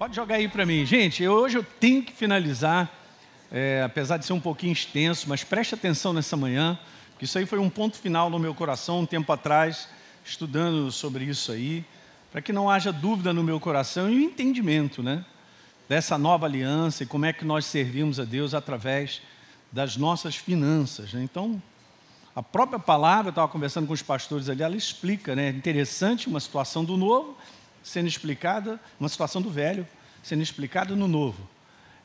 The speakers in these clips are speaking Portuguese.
Pode jogar aí para mim. Gente, hoje eu tenho que finalizar, é, apesar de ser um pouquinho extenso, mas preste atenção nessa manhã, que isso aí foi um ponto final no meu coração um tempo atrás, estudando sobre isso aí, para que não haja dúvida no meu coração e o entendimento, né? Dessa nova aliança e como é que nós servimos a Deus através das nossas finanças. Né? Então, a própria palavra, eu estava conversando com os pastores ali, ela explica, né? É interessante uma situação do novo sendo explicada, uma situação do velho sendo explicada no novo.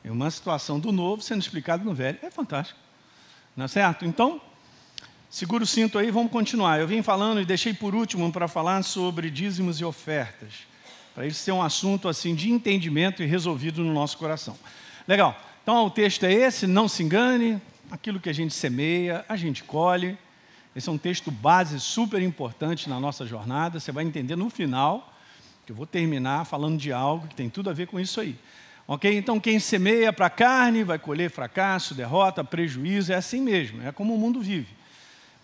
E uma situação do novo sendo explicada no velho. É fantástico. Não é certo? Então, segura o cinto aí, vamos continuar. Eu vim falando e deixei por último para falar sobre dízimos e ofertas. Para isso ser um assunto assim de entendimento e resolvido no nosso coração. Legal. Então, o texto é esse, não se engane, aquilo que a gente semeia, a gente colhe. Esse é um texto base super importante na nossa jornada. Você vai entender no final que eu vou terminar falando de algo que tem tudo a ver com isso aí. Ok? Então, quem semeia para a carne vai colher fracasso, derrota, prejuízo, é assim mesmo, é como o mundo vive.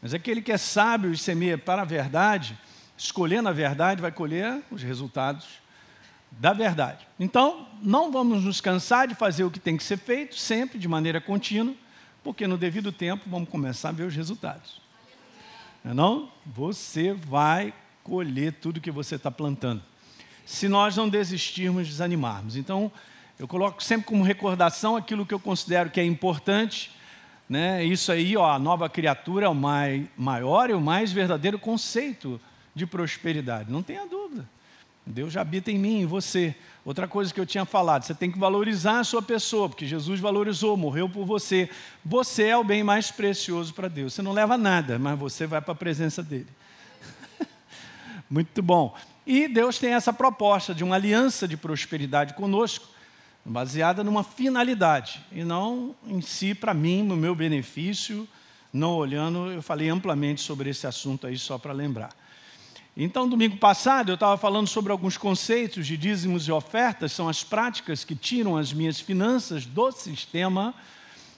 Mas aquele que é sábio e semeia para a verdade, escolhendo a verdade, vai colher os resultados da verdade. Então, não vamos nos cansar de fazer o que tem que ser feito, sempre de maneira contínua, porque no devido tempo vamos começar a ver os resultados. Não, é não? Você vai colher tudo que você está plantando se nós não desistirmos, desanimarmos. Então, eu coloco sempre como recordação aquilo que eu considero que é importante. Né? Isso aí, ó, a nova criatura é o mai, maior e o mais verdadeiro conceito de prosperidade. Não tenha dúvida. Deus já habita em mim, em você. Outra coisa que eu tinha falado, você tem que valorizar a sua pessoa, porque Jesus valorizou, morreu por você. Você é o bem mais precioso para Deus. Você não leva nada, mas você vai para a presença dele. Muito bom. E Deus tem essa proposta de uma aliança de prosperidade conosco, baseada numa finalidade, e não em si, para mim, no meu benefício, não olhando, eu falei amplamente sobre esse assunto aí, só para lembrar. Então, domingo passado, eu estava falando sobre alguns conceitos de dízimos e ofertas, são as práticas que tiram as minhas finanças do sistema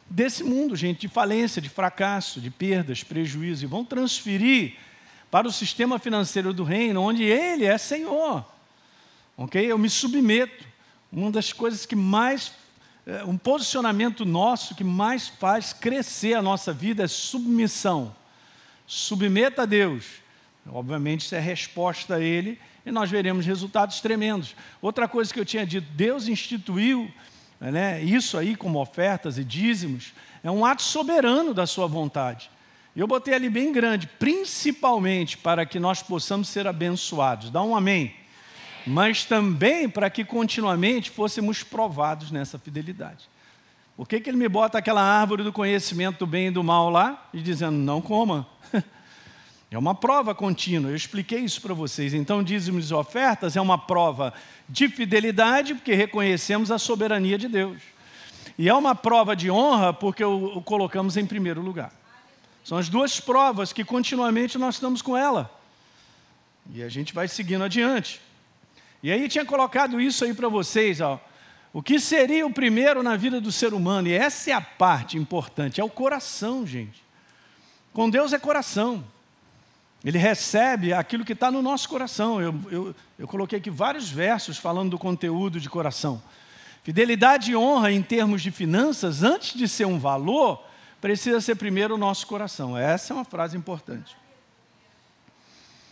desse mundo, gente, de falência, de fracasso, de perdas, prejuízo, e vão transferir para o sistema financeiro do reino, onde Ele é Senhor. Ok? Eu me submeto. Uma das coisas que mais, é, um posicionamento nosso que mais faz crescer a nossa vida é submissão. Submeta a Deus. Obviamente, isso é resposta a Ele e nós veremos resultados tremendos. Outra coisa que eu tinha dito, Deus instituiu né, isso aí como ofertas e dízimos, é um ato soberano da Sua vontade. E eu botei ali bem grande, principalmente para que nós possamos ser abençoados. Dá um amém. Mas também para que continuamente fôssemos provados nessa fidelidade. Por que, que ele me bota aquela árvore do conhecimento do bem e do mal lá e dizendo, não coma? É uma prova contínua, eu expliquei isso para vocês. Então, dízimos e ofertas é uma prova de fidelidade, porque reconhecemos a soberania de Deus. E é uma prova de honra, porque o, o colocamos em primeiro lugar. São as duas provas que continuamente nós estamos com ela. E a gente vai seguindo adiante. E aí tinha colocado isso aí para vocês, ó. O que seria o primeiro na vida do ser humano? E essa é a parte importante, é o coração, gente. Com Deus é coração. Ele recebe aquilo que está no nosso coração. Eu, eu, eu coloquei aqui vários versos falando do conteúdo de coração. Fidelidade e honra em termos de finanças, antes de ser um valor, precisa ser primeiro o nosso coração. Essa é uma frase importante.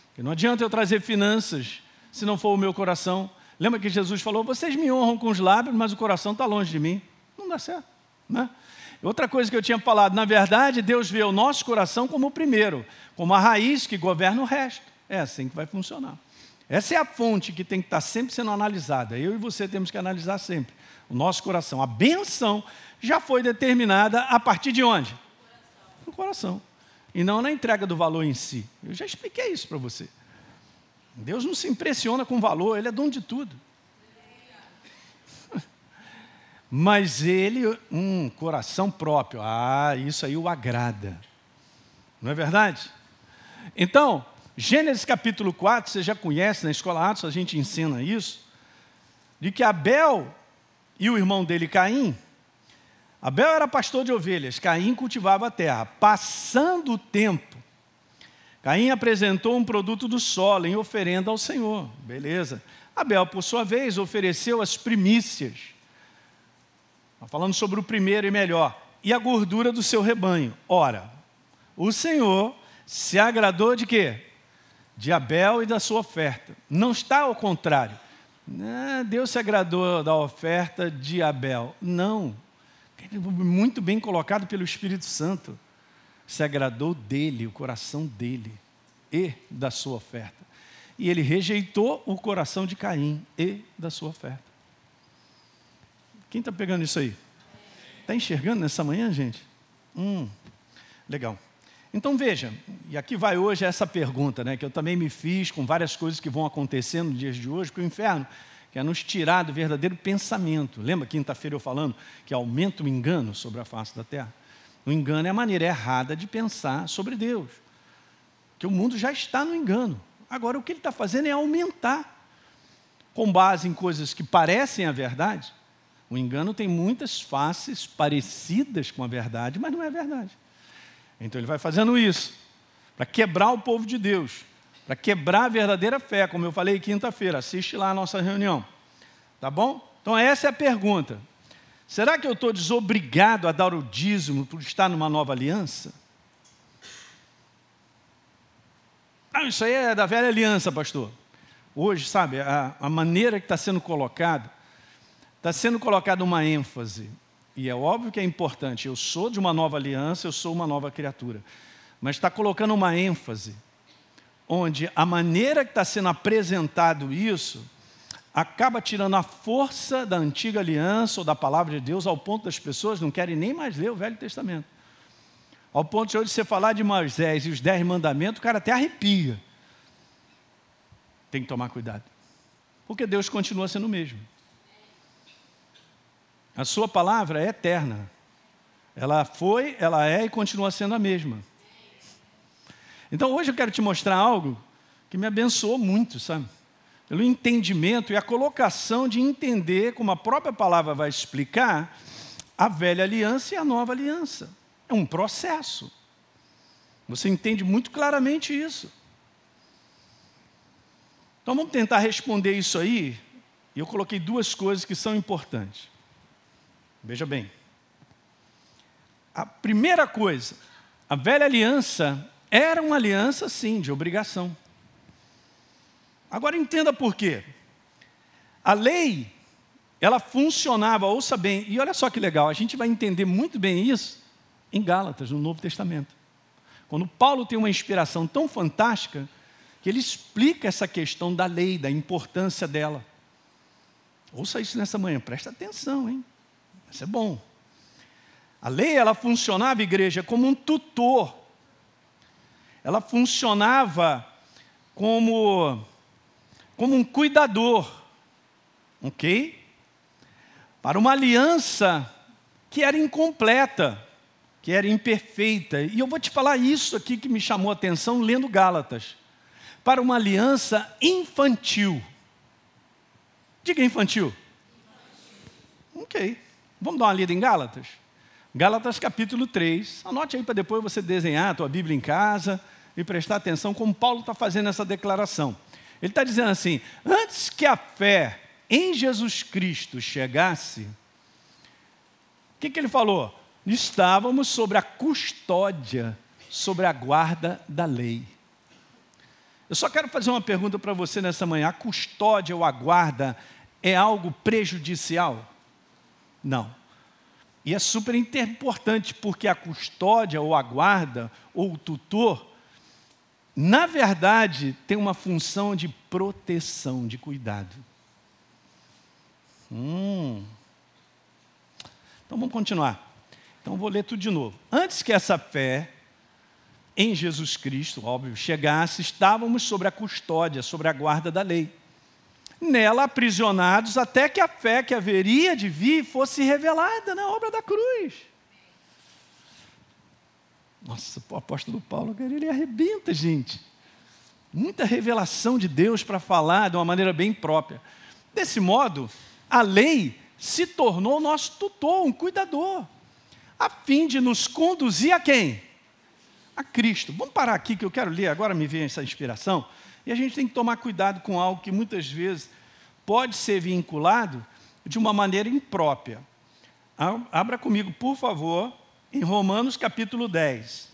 Porque não adianta eu trazer finanças se não for o meu coração. Lembra que Jesus falou: vocês me honram com os lábios, mas o coração está longe de mim. Não dá certo. Né? Outra coisa que eu tinha falado, na verdade, Deus vê o nosso coração como o primeiro, como a raiz que governa o resto. É assim que vai funcionar. Essa é a fonte que tem que estar sempre sendo analisada. Eu e você temos que analisar sempre o nosso coração. A benção já foi determinada a partir de onde? No coração. E não na entrega do valor em si. Eu já expliquei isso para você. Deus não se impressiona com valor, Ele é dono de tudo. Mas ele, um coração próprio, ah, isso aí o agrada. Não é verdade? Então, Gênesis capítulo 4, você já conhece, na escola Atos a gente ensina isso, de que Abel e o irmão dele Caim Abel era pastor de ovelhas, Caim cultivava a terra. Passando o tempo, Caim apresentou um produto do solo em oferenda ao Senhor. Beleza. Abel, por sua vez, ofereceu as primícias. Falando sobre o primeiro e melhor. E a gordura do seu rebanho. Ora, o Senhor se agradou de quê? De Abel e da sua oferta. Não está ao contrário. Deus se agradou da oferta de Abel. Não. Muito bem colocado pelo Espírito Santo. Se agradou dele, o coração dele e da sua oferta. E ele rejeitou o coração de Caim e da sua oferta. Quem está pegando isso aí? Está enxergando nessa manhã, gente? Hum, legal. Então veja, e aqui vai hoje essa pergunta, né, que eu também me fiz com várias coisas que vão acontecendo nos dias de hoje, que o inferno quer nos tirar do verdadeiro pensamento. Lembra quinta-feira eu falando que aumenta o engano sobre a face da terra? O engano é a maneira errada de pensar sobre Deus. Que o mundo já está no engano. Agora o que ele está fazendo é aumentar, com base em coisas que parecem a verdade. O engano tem muitas faces parecidas com a verdade, mas não é verdade. Então ele vai fazendo isso para quebrar o povo de Deus, para quebrar a verdadeira fé, como eu falei quinta-feira. Assiste lá a nossa reunião. Tá bom? Então essa é a pergunta. Será que eu estou desobrigado a dar o dízimo por estar numa nova aliança? Ah, isso aí é da velha aliança, pastor. Hoje, sabe, a, a maneira que está sendo colocado, está sendo colocada uma ênfase e é óbvio que é importante, eu sou de uma nova aliança, eu sou uma nova criatura. Mas está colocando uma ênfase, onde a maneira que está sendo apresentado isso, acaba tirando a força da antiga aliança ou da palavra de Deus, ao ponto das pessoas não querem nem mais ler o Velho Testamento. Ao ponto de hoje você falar de Moisés e os dez mandamentos, o cara até arrepia. Tem que tomar cuidado. Porque Deus continua sendo o mesmo. A sua palavra é eterna. Ela foi, ela é e continua sendo a mesma. Então hoje eu quero te mostrar algo que me abençoou muito, sabe? Pelo entendimento e a colocação de entender, como a própria palavra vai explicar, a velha aliança e a nova aliança. É um processo. Você entende muito claramente isso. Então vamos tentar responder isso aí. E eu coloquei duas coisas que são importantes. Veja bem. A primeira coisa, a velha aliança era uma aliança, sim, de obrigação. Agora entenda por quê. A lei, ela funcionava, ouça bem, e olha só que legal, a gente vai entender muito bem isso em Gálatas, no Novo Testamento. Quando Paulo tem uma inspiração tão fantástica, que ele explica essa questão da lei, da importância dela. Ouça isso nessa manhã, presta atenção, hein? Isso é bom. A lei, ela funcionava, igreja, como um tutor. Ela funcionava como, como um cuidador. Ok? Para uma aliança que era incompleta, que era imperfeita. E eu vou te falar isso aqui que me chamou a atenção lendo Gálatas. Para uma aliança infantil. Diga infantil. Ok. Vamos dar uma lida em Gálatas? Gálatas capítulo 3. Anote aí para depois você desenhar a tua Bíblia em casa e prestar atenção como Paulo está fazendo essa declaração. Ele está dizendo assim: antes que a fé em Jesus Cristo chegasse, o que, que ele falou? Estávamos sobre a custódia, sobre a guarda da lei. Eu só quero fazer uma pergunta para você nessa manhã: a custódia ou a guarda é algo prejudicial? Não. E é super importante porque a custódia, ou a guarda, ou o tutor, na verdade, tem uma função de proteção, de cuidado. Hum. Então vamos continuar. Então vou ler tudo de novo. Antes que essa fé em Jesus Cristo, óbvio, chegasse, estávamos sobre a custódia, sobre a guarda da lei nela aprisionados até que a fé que haveria de vir fosse revelada na obra da cruz. Nossa, o apóstolo Paulo, ele arrebenta, gente. Muita revelação de Deus para falar de uma maneira bem própria. Desse modo, a lei se tornou nosso tutor, um cuidador, a fim de nos conduzir a quem? A Cristo. Vamos parar aqui que eu quero ler, agora me vem essa inspiração. E a gente tem que tomar cuidado com algo que muitas vezes pode ser vinculado de uma maneira imprópria. Abra comigo, por favor, em Romanos capítulo 10.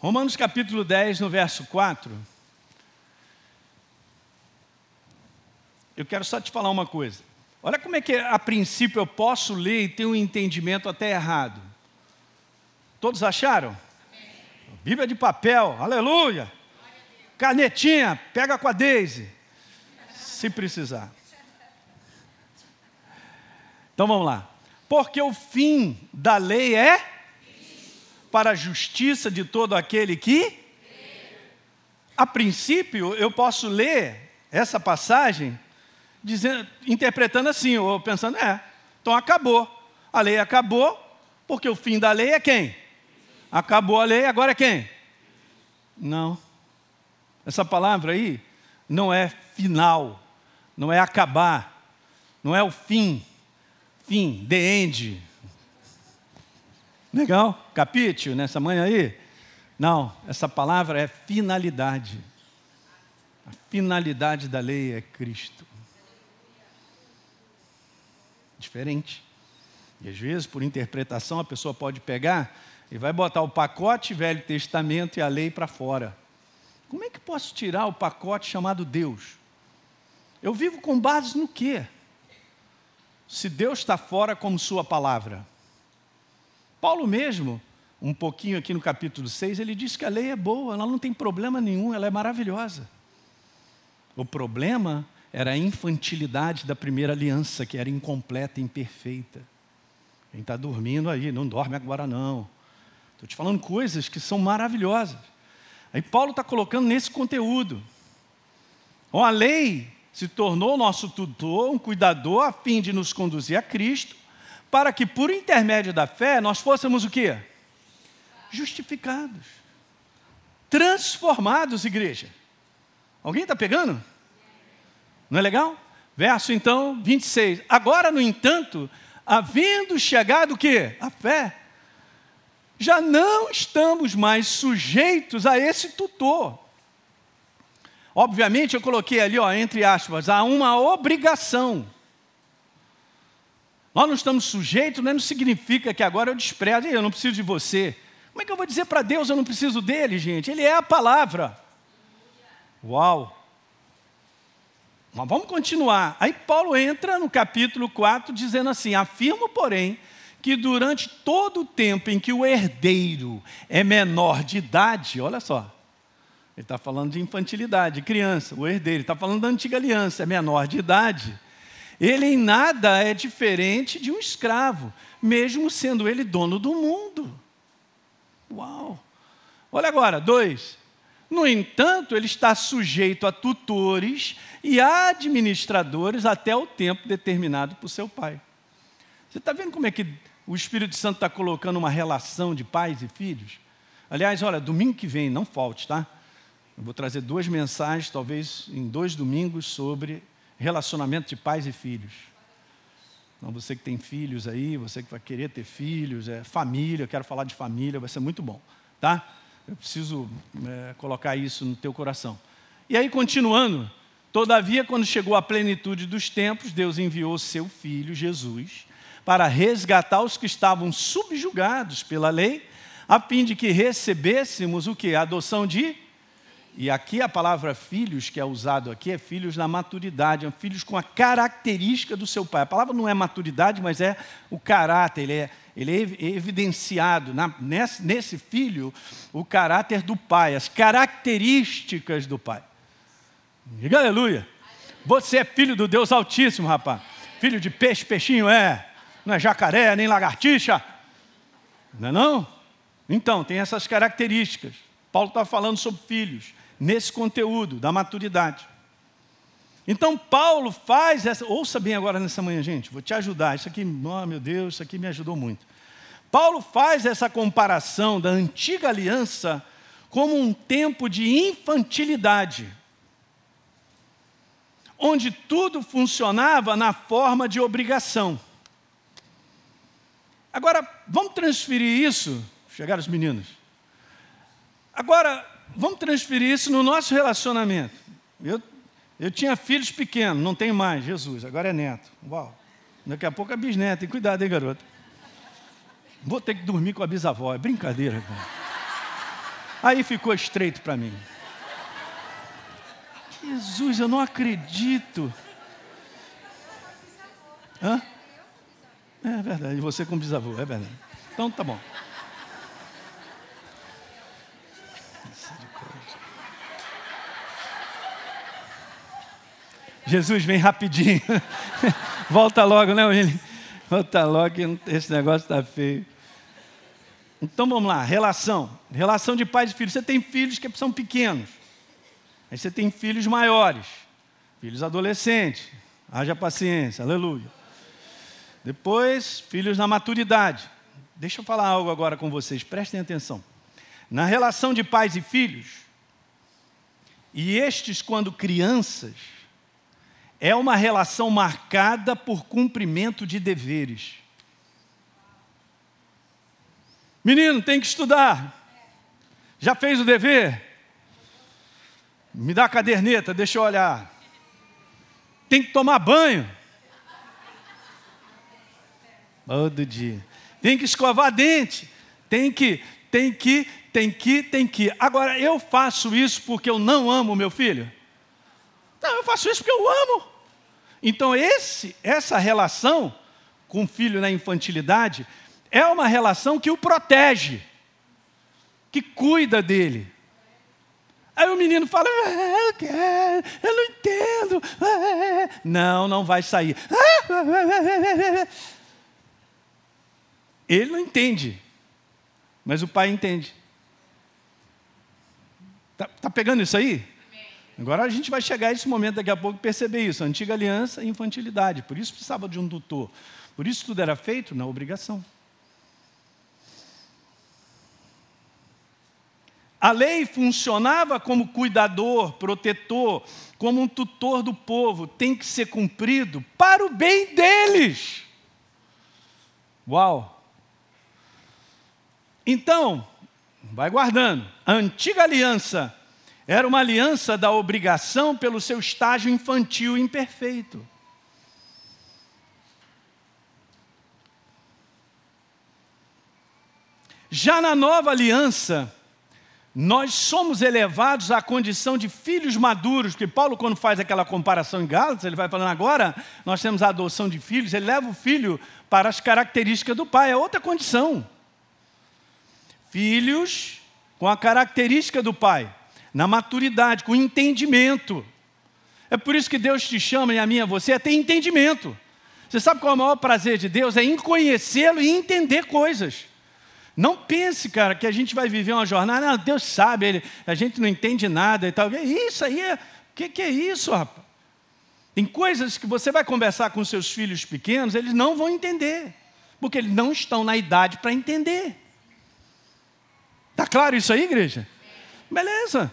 Romanos capítulo 10, no verso 4. Eu quero só te falar uma coisa. Olha como é que a princípio eu posso ler e ter um entendimento até errado. Todos acharam? Bíblia de papel, aleluia. Canetinha, pega com a Daisy, se precisar. Então vamos lá. Porque o fim da lei é para a justiça de todo aquele que. A princípio, eu posso ler essa passagem dizendo, interpretando assim, ou pensando, é, então acabou. A lei acabou, porque o fim da lei é quem? Acabou a lei, agora é quem? Não. Essa palavra aí não é final, não é acabar, não é o fim. Fim, the end, Legal? Capítulo nessa manhã aí? Não, essa palavra é finalidade. A finalidade da lei é Cristo. Diferente. E às vezes, por interpretação, a pessoa pode pegar e vai botar o pacote Velho Testamento e a lei para fora. Como é que posso tirar o pacote chamado Deus? Eu vivo com base no quê? Se Deus está fora como Sua palavra. Paulo mesmo, um pouquinho aqui no capítulo 6, ele diz que a lei é boa, ela não tem problema nenhum, ela é maravilhosa. O problema era a infantilidade da primeira aliança, que era incompleta, imperfeita. Quem está dormindo aí, não dorme agora não. Estou te falando coisas que são maravilhosas. Aí Paulo está colocando nesse conteúdo. Bom, a lei se tornou nosso tutor, um cuidador, a fim de nos conduzir a Cristo, para que por intermédio da fé nós fôssemos o quê? Justificados. Transformados, igreja. Alguém está pegando? Não é legal? Verso então 26. Agora, no entanto, havendo chegado o quê? A fé, já não estamos mais sujeitos a esse tutor. Obviamente, eu coloquei ali, ó, entre aspas, há uma obrigação nós não estamos sujeitos, né? não significa que agora eu desprezo, eu não preciso de você. Como é que eu vou dizer para Deus eu não preciso dele, gente? Ele é a palavra. Uau! Mas vamos continuar. Aí Paulo entra no capítulo 4 dizendo assim: Afirmo, porém, que durante todo o tempo em que o herdeiro é menor de idade, olha só, ele está falando de infantilidade, criança, o herdeiro, está falando da antiga aliança, é menor de idade ele em nada é diferente de um escravo, mesmo sendo ele dono do mundo. Uau! Olha agora, dois. No entanto, ele está sujeito a tutores e administradores até o tempo determinado por seu pai. Você está vendo como é que o Espírito Santo está colocando uma relação de pais e filhos? Aliás, olha, domingo que vem, não falte, tá? Eu vou trazer duas mensagens, talvez em dois domingos, sobre relacionamento de pais e filhos. Então, você que tem filhos aí, você que vai querer ter filhos, é, família, eu quero falar de família, vai ser muito bom, tá? Eu preciso é, colocar isso no teu coração. E aí, continuando, todavia, quando chegou a plenitude dos tempos, Deus enviou seu filho, Jesus, para resgatar os que estavam subjugados pela lei, a fim de que recebêssemos o que? A adoção de e aqui a palavra filhos, que é usado aqui, é filhos na maturidade, é filhos com a característica do seu pai. A palavra não é maturidade, mas é o caráter, ele é, ele é evidenciado na, nesse, nesse filho o caráter do pai, as características do pai. Diga aleluia. Você é filho do Deus Altíssimo, rapaz. Filho de peixe, peixinho é. Não é jacaré, nem lagartixa. Não é não? Então, tem essas características. Paulo está falando sobre filhos nesse conteúdo da maturidade. Então, Paulo faz essa. Ouça bem agora nessa manhã, gente, vou te ajudar. Isso aqui, oh, meu Deus, isso aqui me ajudou muito. Paulo faz essa comparação da antiga aliança como um tempo de infantilidade, onde tudo funcionava na forma de obrigação. Agora, vamos transferir isso. Chegaram os meninos. Agora, vamos transferir isso no nosso relacionamento. Eu, eu tinha filhos pequenos, não tenho mais, Jesus, agora é neto. Uau. Daqui a pouco é bisneto, tem cuidado, hein, garoto? Vou ter que dormir com a bisavó, é brincadeira. Cara. Aí ficou estreito para mim. Jesus, eu não acredito. Hã? É verdade, e você com bisavô, é verdade. Então tá bom. Jesus vem rapidinho. Volta logo, né, William? Volta logo, esse negócio está feio. Então vamos lá, relação. Relação de pais e filhos. Você tem filhos que são pequenos. Aí você tem filhos maiores, filhos adolescentes. Haja paciência, aleluia. Depois, filhos na maturidade. Deixa eu falar algo agora com vocês, prestem atenção. Na relação de pais e filhos, e estes quando crianças, é uma relação marcada por cumprimento de deveres. Menino, tem que estudar. Já fez o dever? Me dá a caderneta, deixa eu olhar. Tem que tomar banho. Todo dia. Tem que escovar dente. Tem que, tem que, tem que, tem que. Agora, eu faço isso porque eu não amo meu filho? Não, eu faço isso porque eu amo. Então, esse, essa relação com o filho na infantilidade é uma relação que o protege, que cuida dele. Aí o menino fala, ah, eu quero, eu não entendo. Não, não vai sair. Ele não entende, mas o pai entende. Tá, tá pegando isso aí? Agora a gente vai chegar a esse momento daqui a pouco perceber isso. Antiga aliança e infantilidade. Por isso precisava de um tutor. Por isso tudo era feito na obrigação. A lei funcionava como cuidador, protetor, como um tutor do povo, tem que ser cumprido para o bem deles. Uau! Então, vai guardando. A antiga aliança era uma aliança da obrigação pelo seu estágio infantil imperfeito. Já na nova aliança, nós somos elevados à condição de filhos maduros, porque Paulo, quando faz aquela comparação em Gálatas, ele vai falando agora, nós temos a adoção de filhos, ele leva o filho para as características do pai, é outra condição. Filhos com a característica do pai na maturidade, com entendimento. É por isso que Deus te chama, e a mim e a você, é ter entendimento. Você sabe qual é o maior prazer de Deus? É em conhecê-lo e entender coisas. Não pense, cara, que a gente vai viver uma jornada, não, Deus sabe, ele, a gente não entende nada e tal. Isso aí é. O que, que é isso, rapaz? Tem coisas que você vai conversar com seus filhos pequenos, eles não vão entender, porque eles não estão na idade para entender. Está claro isso aí, igreja? Beleza.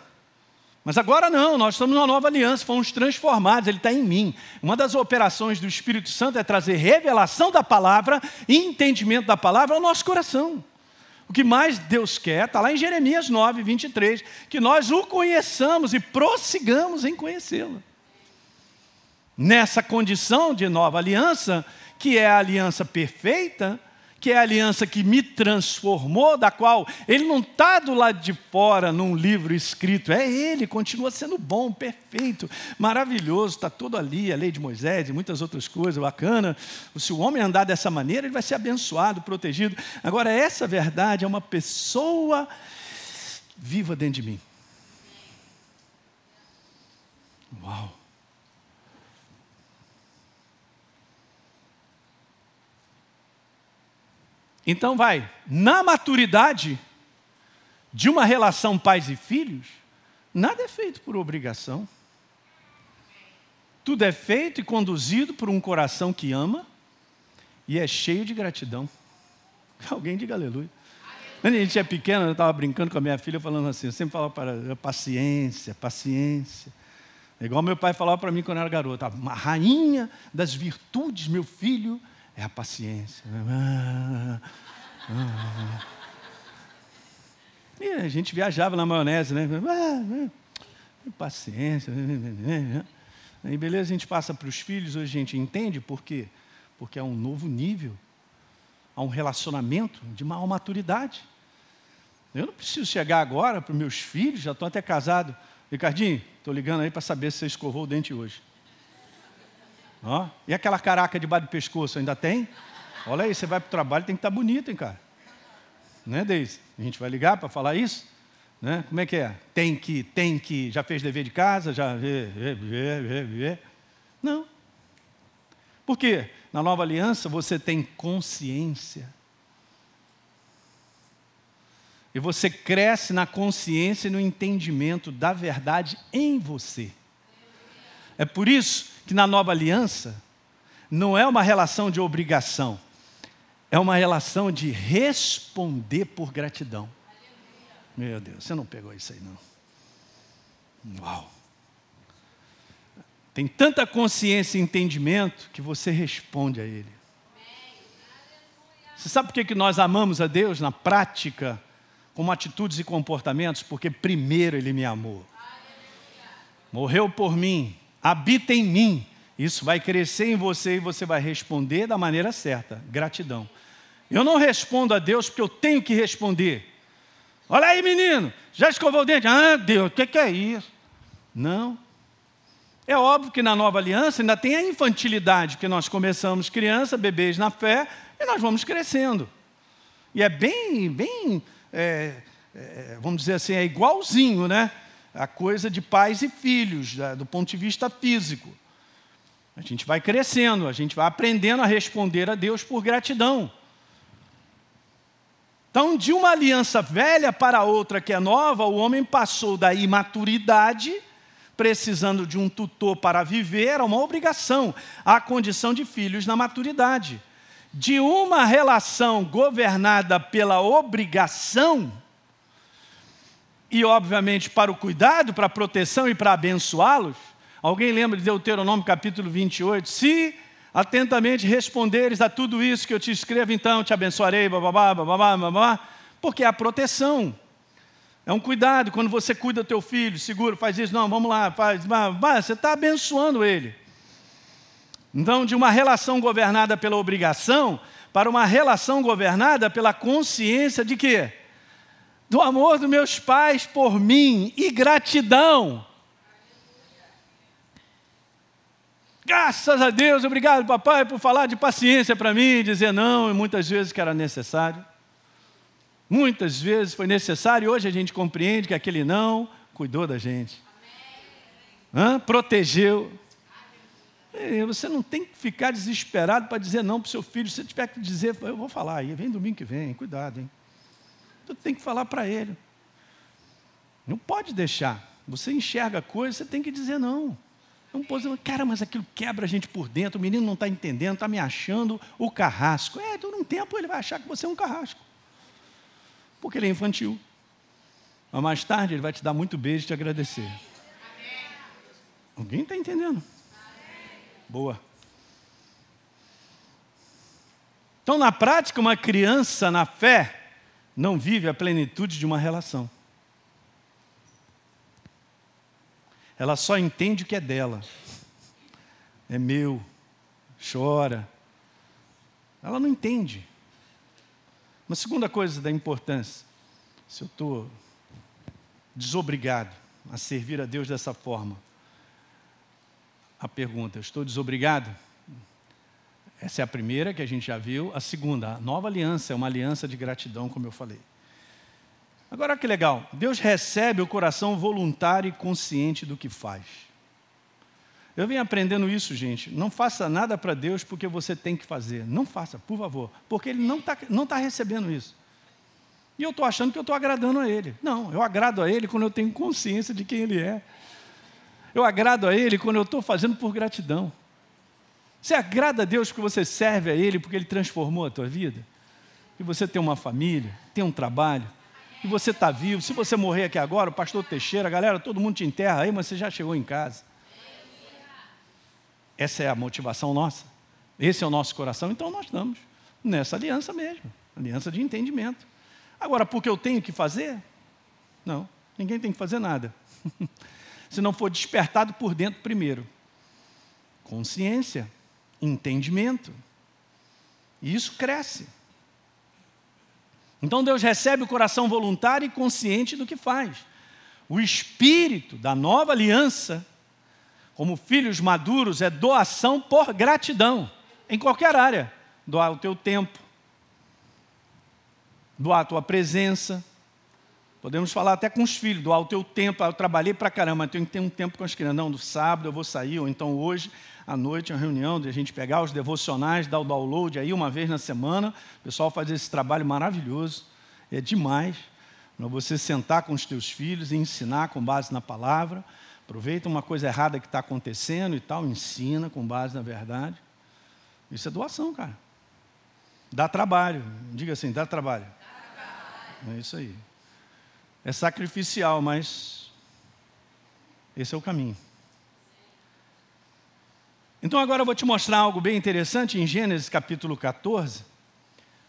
Mas agora não, nós estamos numa nova aliança, fomos transformados, Ele está em mim. Uma das operações do Espírito Santo é trazer revelação da palavra e entendimento da palavra ao nosso coração. O que mais Deus quer, está lá em Jeremias 9, 23, que nós o conheçamos e prossigamos em conhecê-lo. Nessa condição de nova aliança, que é a aliança perfeita, que é a aliança que me transformou, da qual ele não está do lado de fora num livro escrito, é ele, continua sendo bom, perfeito, maravilhoso, está todo ali, a lei de Moisés e muitas outras coisas, bacana. Se o homem andar dessa maneira, ele vai ser abençoado, protegido. Agora, essa verdade é uma pessoa viva dentro de mim. Uau! Então vai, na maturidade de uma relação pais e filhos, nada é feito por obrigação. Tudo é feito e conduzido por um coração que ama e é cheio de gratidão. Alguém diga aleluia. Quando a gente é pequeno, eu estava brincando com a minha filha, falando assim, eu sempre falava para paciência, paciência. É igual meu pai falava para mim quando eu era garoto, rainha das virtudes, meu filho, É a paciência. Ah, ah, ah. E a gente viajava na maionese, né? Paciência. Aí beleza, a gente passa para os filhos, hoje a gente entende por quê? Porque é um novo nível, há um relacionamento de maior maturidade. Eu não preciso chegar agora para os meus filhos, já estou até casado. Ricardinho, estou ligando aí para saber se você escovou o dente hoje. E aquela caraca debaixo do pescoço, ainda tem? Olha aí, você vai para o trabalho, tem que estar tá bonito, hein, cara? Né, Deise? A gente vai ligar para falar isso? Né? Como é que é? Tem que, tem que, já fez dever de casa, já. Não. Por quê? Na nova aliança você tem consciência. E você cresce na consciência e no entendimento da verdade em você. É por isso que na nova aliança não é uma relação de obrigação, é uma relação de responder por gratidão. Meu Deus, você não pegou isso aí não. Uau. Tem tanta consciência e entendimento que você responde a Ele. Você sabe por que, nós amamos a Deus na prática, como atitudes e comportamentos? Porque primeiro Ele me amou. Morreu por mim, habita em mim. Isso vai crescer em você e você vai responder da maneira certa. Gratidão. Eu não respondo a Deus porque eu tenho que responder. Olha aí, menino, já escovou o dente? Ah, Deus, o que, que é isso? Não. É óbvio que na nova aliança ainda tem a infantilidade, porque nós começamos criança, bebês na fé, e nós vamos crescendo. E é bem, bem, é, é, vamos dizer assim, é igualzinho, né? A coisa de pais e filhos, do ponto de vista físico. A gente vai crescendo, a gente vai aprendendo a responder a Deus por gratidão. Então, de uma aliança velha para outra que é nova, o homem passou da imaturidade, precisando de um tutor para viver, a uma obrigação, à condição de filhos na maturidade. De uma relação governada pela obrigação, e obviamente para o cuidado, para a proteção e para abençoá-los. Alguém lembra de Deuteronômio capítulo 28? Se atentamente responderes a tudo isso que eu te escrevo, então te abençoarei, bababá, bababá, babá, porque é a proteção. É um cuidado, quando você cuida do teu filho, seguro, faz isso, não, vamos lá, faz, você está abençoando ele. Então, de uma relação governada pela obrigação, para uma relação governada pela consciência de quê? Do amor dos meus pais por mim e gratidão. Graças a Deus, obrigado, papai, por falar de paciência para mim, dizer não, e muitas vezes que era necessário. Muitas vezes foi necessário, e hoje a gente compreende que aquele não cuidou da gente. Hã? Protegeu. E você não tem que ficar desesperado para dizer não para o seu filho. Se tiver que dizer, eu vou falar aí, vem domingo que vem, cuidado, hein? Tu tem que falar para ele. Não pode deixar. Você enxerga coisas, você tem que dizer não. É um posição, cara, mas aquilo quebra a gente por dentro, o menino não está entendendo, está me achando o carrasco. É, por um tempo ele vai achar que você é um carrasco. Porque ele é infantil. Mas mais tarde ele vai te dar muito beijo e te agradecer. Alguém está entendendo? Boa. Então, na prática, uma criança na fé não vive a plenitude de uma relação. ela só entende o que é dela. É meu, chora. Ela não entende. Uma segunda coisa da importância, se eu estou desobrigado a servir a Deus dessa forma, a pergunta, eu estou desobrigado? Essa é a primeira que a gente já viu. A segunda, a nova aliança é uma aliança de gratidão, como eu falei. Agora que legal, Deus recebe o coração voluntário e consciente do que faz. Eu venho aprendendo isso, gente. Não faça nada para Deus porque você tem que fazer. Não faça, por favor, porque Ele não está não tá recebendo isso. E eu estou achando que eu estou agradando a Ele. Não, eu agrado a Ele quando eu tenho consciência de quem Ele é. Eu agrado a Ele quando eu estou fazendo por gratidão. Você agrada a Deus porque você serve a Ele, porque Ele transformou a tua vida? E você tem uma família, tem um trabalho, e você está vivo. Se você morrer aqui agora, o pastor Teixeira, galera, todo mundo te enterra aí, mas você já chegou em casa. Essa é a motivação nossa. Esse é o nosso coração, então nós estamos nessa aliança mesmo aliança de entendimento. Agora, porque eu tenho que fazer? Não, ninguém tem que fazer nada. Se não for despertado por dentro primeiro. Consciência, entendimento. E isso cresce. Então Deus recebe o coração voluntário e consciente do que faz. O espírito da nova aliança, como filhos maduros, é doação por gratidão, em qualquer área. Doar o teu tempo, doar a tua presença. Podemos falar até com os filhos, doar o teu tempo. Ah, eu trabalhei para caramba, tenho que ter um tempo com as crianças. Não, no sábado eu vou sair, ou então hoje, à noite, uma reunião de a gente pegar os devocionais, dar o download aí uma vez na semana. O pessoal faz esse trabalho maravilhoso, é demais. Para você sentar com os teus filhos e ensinar com base na palavra. Aproveita uma coisa errada que está acontecendo e tal, ensina com base na verdade. Isso é doação, cara. Dá trabalho. Diga assim, dá trabalho. É isso aí. É sacrificial, mas esse é o caminho. Então agora eu vou te mostrar algo bem interessante em Gênesis capítulo 14.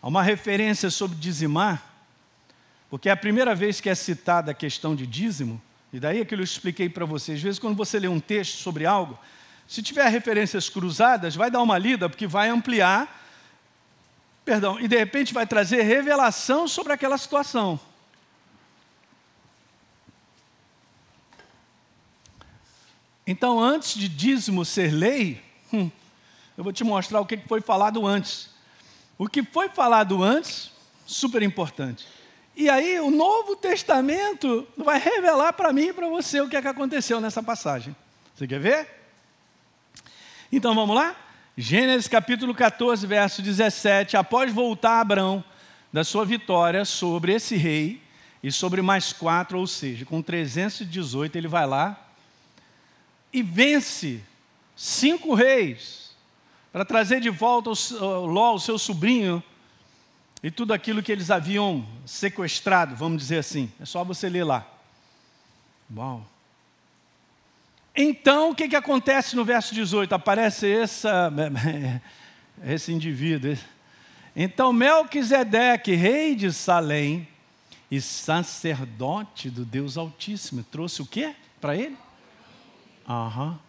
Há uma referência sobre dizimar, porque é a primeira vez que é citada a questão de dízimo, e daí é que eu expliquei para vocês. Às vezes, quando você lê um texto sobre algo, se tiver referências cruzadas, vai dar uma lida, porque vai ampliar perdão, e de repente vai trazer revelação sobre aquela situação. Então, antes de dízimo ser lei, hum, eu vou te mostrar o que foi falado antes. O que foi falado antes, super importante. E aí, o Novo Testamento vai revelar para mim e para você o que é que aconteceu nessa passagem. Você quer ver? Então vamos lá? Gênesis capítulo 14, verso 17. Após voltar Abraão da sua vitória sobre esse rei e sobre mais quatro, ou seja, com 318, ele vai lá e vence cinco reis para trazer de volta o Ló, o seu sobrinho, e tudo aquilo que eles haviam sequestrado, vamos dizer assim. É só você ler lá. Uau! Então, o que, que acontece no verso 18? Aparece essa, esse indivíduo. Então, Melquisedeque, rei de Salém e sacerdote do Deus Altíssimo, trouxe o quê para ele? Aham. Uhum.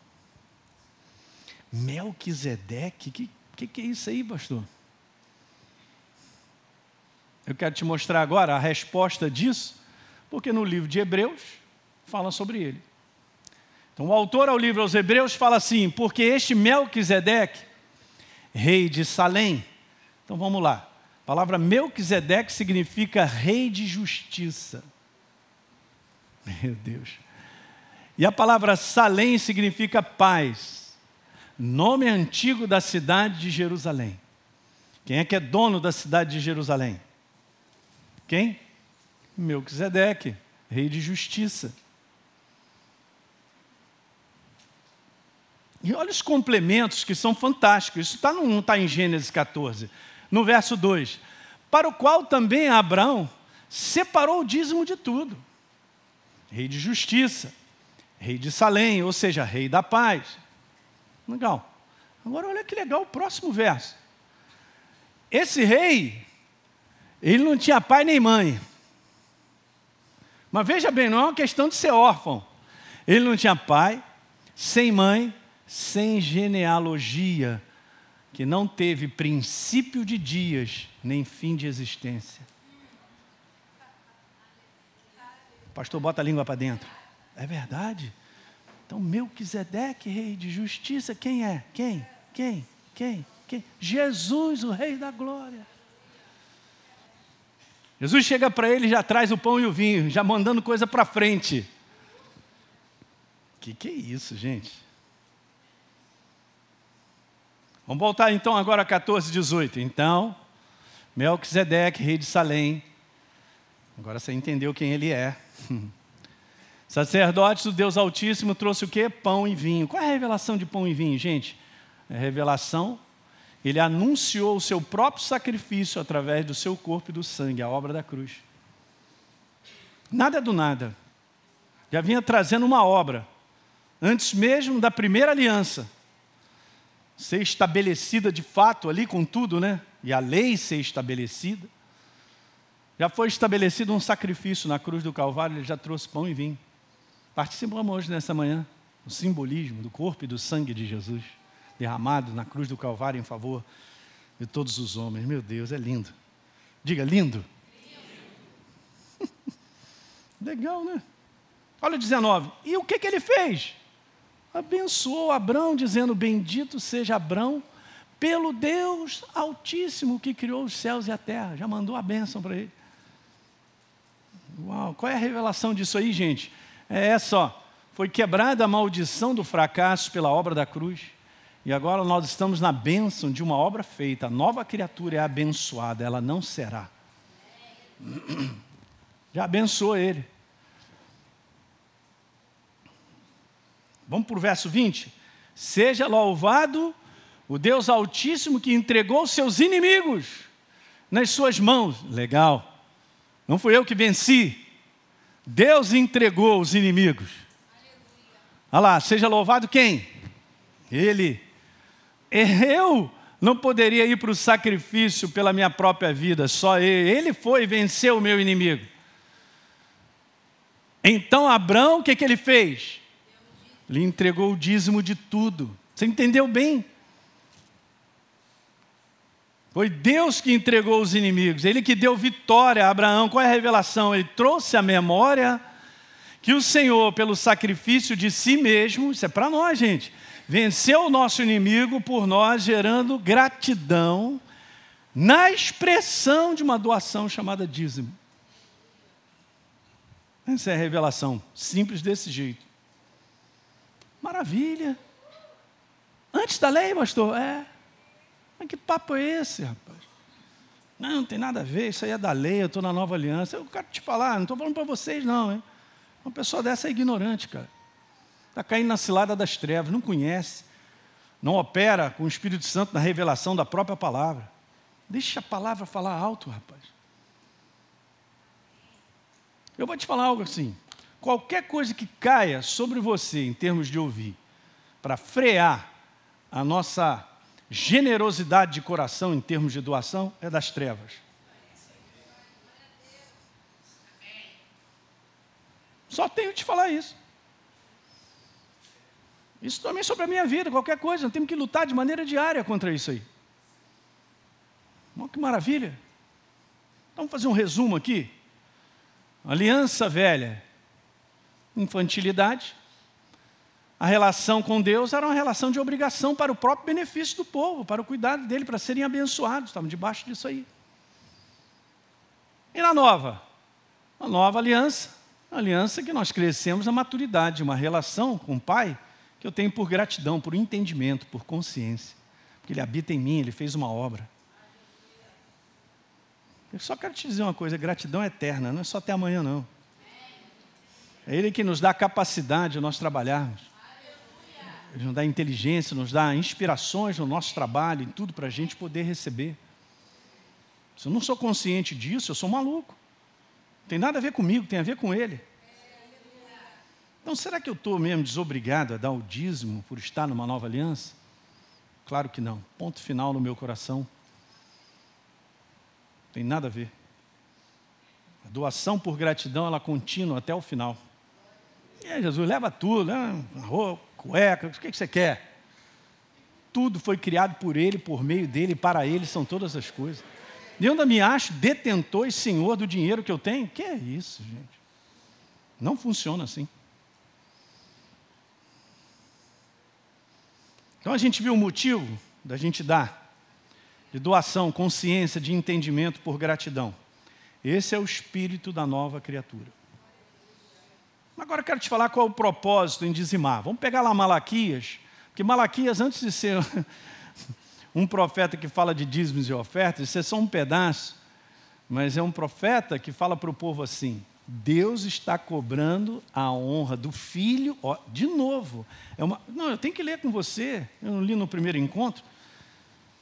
Melquisedeque, o que, que, que é isso aí, pastor? Eu quero te mostrar agora a resposta disso, porque no livro de Hebreus fala sobre ele. Então, o autor ao livro aos Hebreus fala assim: porque este Melquisedeque, rei de Salém. Então vamos lá. A palavra Melquisedeque significa rei de justiça. Meu Deus. E a palavra Salém significa paz. Nome antigo da cidade de Jerusalém. Quem é que é dono da cidade de Jerusalém? Quem? Melquisedeque, rei de justiça. E olha os complementos que são fantásticos. Isso tá, está em Gênesis 14. No verso 2: Para o qual também Abraão separou o dízimo de tudo. Rei de justiça, rei de Salém, ou seja, rei da paz. Legal. Agora olha que legal o próximo verso. Esse rei, ele não tinha pai nem mãe. Mas veja bem, não é uma questão de ser órfão. Ele não tinha pai, sem mãe, sem genealogia, que não teve princípio de dias, nem fim de existência. pastor bota a língua para dentro. É verdade. Então, Melquisedeque, rei de justiça, quem é? Quem? Quem? Quem? Quem? Jesus, o rei da glória. Jesus chega para ele e já traz o pão e o vinho, já mandando coisa para frente. Que que é isso, gente? Vamos voltar então agora a 14, 18. Então, Melquisedeque, rei de Salém. Agora você entendeu quem ele é. Sacerdote do Deus Altíssimo trouxe o quê? Pão e vinho. Qual é a revelação de pão e vinho, gente? É revelação. Ele anunciou o seu próprio sacrifício através do seu corpo e do sangue, a obra da cruz. Nada do nada. Já vinha trazendo uma obra. Antes mesmo da primeira aliança ser estabelecida de fato ali com tudo, né? E a lei ser estabelecida. Já foi estabelecido um sacrifício na cruz do Calvário, ele já trouxe pão e vinho. Participamos hoje nessa manhã do simbolismo do corpo e do sangue de Jesus, derramado na cruz do Calvário em favor de todos os homens. Meu Deus, é lindo. Diga, lindo. lindo. Legal, né? Olha 19. E o que, que ele fez? Abençoou Abrão, dizendo: Bendito seja Abrão pelo Deus Altíssimo que criou os céus e a terra. Já mandou a bênção para ele. Uau, qual é a revelação disso aí, gente? É essa, ó. Foi quebrada a maldição do fracasso pela obra da cruz. E agora nós estamos na bênção de uma obra feita. A nova criatura é abençoada, ela não será. Já abençoou ele. Vamos para o verso 20? Seja louvado o Deus Altíssimo que entregou seus inimigos nas suas mãos. Legal. Não fui eu que venci. Deus entregou os inimigos. Olha lá, seja louvado quem? Ele. Eu não poderia ir para o sacrifício pela minha própria vida, só ele. Ele foi e venceu o meu inimigo. Então Abraão, o que, que ele fez? Ele entregou o dízimo de tudo. Você entendeu bem? Foi Deus que entregou os inimigos, Ele que deu vitória a Abraão. Qual é a revelação? Ele trouxe a memória que o Senhor, pelo sacrifício de si mesmo, isso é para nós, gente, venceu o nosso inimigo por nós, gerando gratidão na expressão de uma doação chamada dízimo. Essa é a revelação, simples desse jeito. Maravilha. Antes da lei, pastor? É. Mas que papo é esse, rapaz? Não, não tem nada a ver, isso aí é da lei, eu estou na nova aliança. Eu quero te falar, não estou falando para vocês, não. Hein? Uma pessoa dessa é ignorante, cara. Está caindo na cilada das trevas, não conhece, não opera com o Espírito Santo na revelação da própria palavra. Deixa a palavra falar alto, rapaz. Eu vou te falar algo assim. Qualquer coisa que caia sobre você em termos de ouvir, para frear a nossa generosidade de coração em termos de doação, é das trevas. Só tenho que te falar isso. Isso também é sobre a minha vida, qualquer coisa, nós temos que lutar de maneira diária contra isso aí. Que maravilha. Vamos fazer um resumo aqui. Aliança velha, infantilidade. A relação com Deus era uma relação de obrigação para o próprio benefício do povo, para o cuidado dele, para serem abençoados. Estamos debaixo disso aí. E na nova? A nova aliança aliança que nós crescemos na maturidade, uma relação com o Pai que eu tenho por gratidão, por entendimento, por consciência. Porque Ele habita em mim, Ele fez uma obra. Eu só quero te dizer uma coisa: gratidão é eterna, não é só até amanhã, não. É Ele que nos dá capacidade de nós trabalharmos. Ele nos dá inteligência, nos dá inspirações no nosso trabalho, em tudo para a gente poder receber. Se eu não sou consciente disso, eu sou maluco. Tem nada a ver comigo, tem a ver com ele. Então, será que eu estou mesmo desobrigado a dar o dízimo por estar numa nova aliança? Claro que não. Ponto final no meu coração. Tem nada a ver. A doação por gratidão, ela contínua até o final. E aí, Jesus, leva tudo, né? roupa, cueca, o que você quer? Tudo foi criado por Ele, por meio dele, para Ele são todas as coisas. Eu ainda me acho detentor e senhor do dinheiro que eu tenho? Que é isso, gente? Não funciona assim. Então a gente viu o motivo da gente dar de doação, consciência, de entendimento por gratidão. Esse é o espírito da nova criatura. Agora eu quero te falar qual é o propósito em dizimar. Vamos pegar lá Malaquias, porque Malaquias, antes de ser um profeta que fala de dízimos e ofertas, isso é só um pedaço, mas é um profeta que fala para o povo assim: Deus está cobrando a honra do filho, ó, de novo. É uma, não, eu tenho que ler com você, eu não li no primeiro encontro,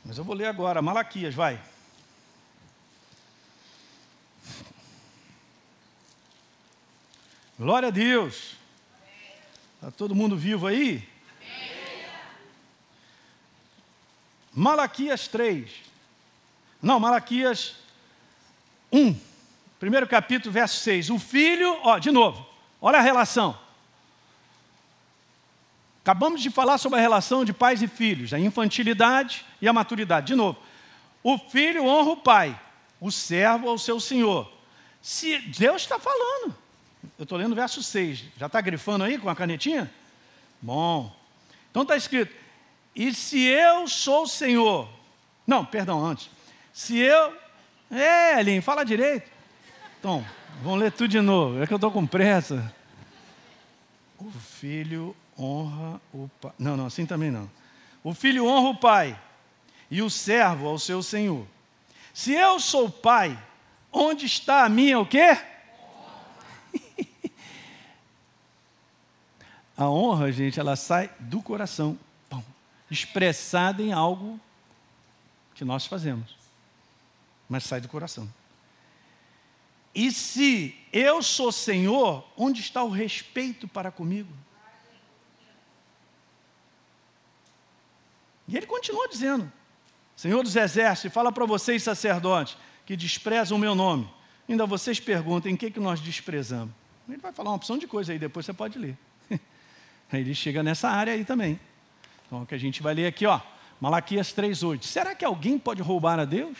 mas eu vou ler agora, Malaquias, vai. Glória a Deus. Está todo mundo vivo aí? Malaquias 3. Não, Malaquias 1. Primeiro capítulo, verso 6. O filho, ó, de novo, olha a relação. Acabamos de falar sobre a relação de pais e filhos, a infantilidade e a maturidade. De novo, o filho honra o pai, o servo ao seu senhor. Se Deus está falando, eu estou lendo o verso 6, já está grifando aí com a canetinha? Bom, então está escrito: e se eu sou o Senhor, não, perdão, antes, se eu, é, Elinho, fala direito. Então, vamos ler tudo de novo, é que eu estou com pressa. O filho honra o pai. Não, não, assim também não. O filho honra o pai e o servo ao seu senhor. Se eu sou pai, onde está a minha o quê? A honra, gente, ela sai do coração, expressada em algo que nós fazemos, mas sai do coração. E se eu sou Senhor, onde está o respeito para comigo? E ele continua dizendo: Senhor dos Exércitos, fala para vocês, sacerdotes, que desprezam o meu nome. Ainda vocês perguntam em que, que nós desprezamos. Ele vai falar uma opção de coisa aí, depois você pode ler. Ele chega nessa área aí também. Então, o que a gente vai ler aqui, ó, Malaquias 3,8. Será que alguém pode roubar a Deus?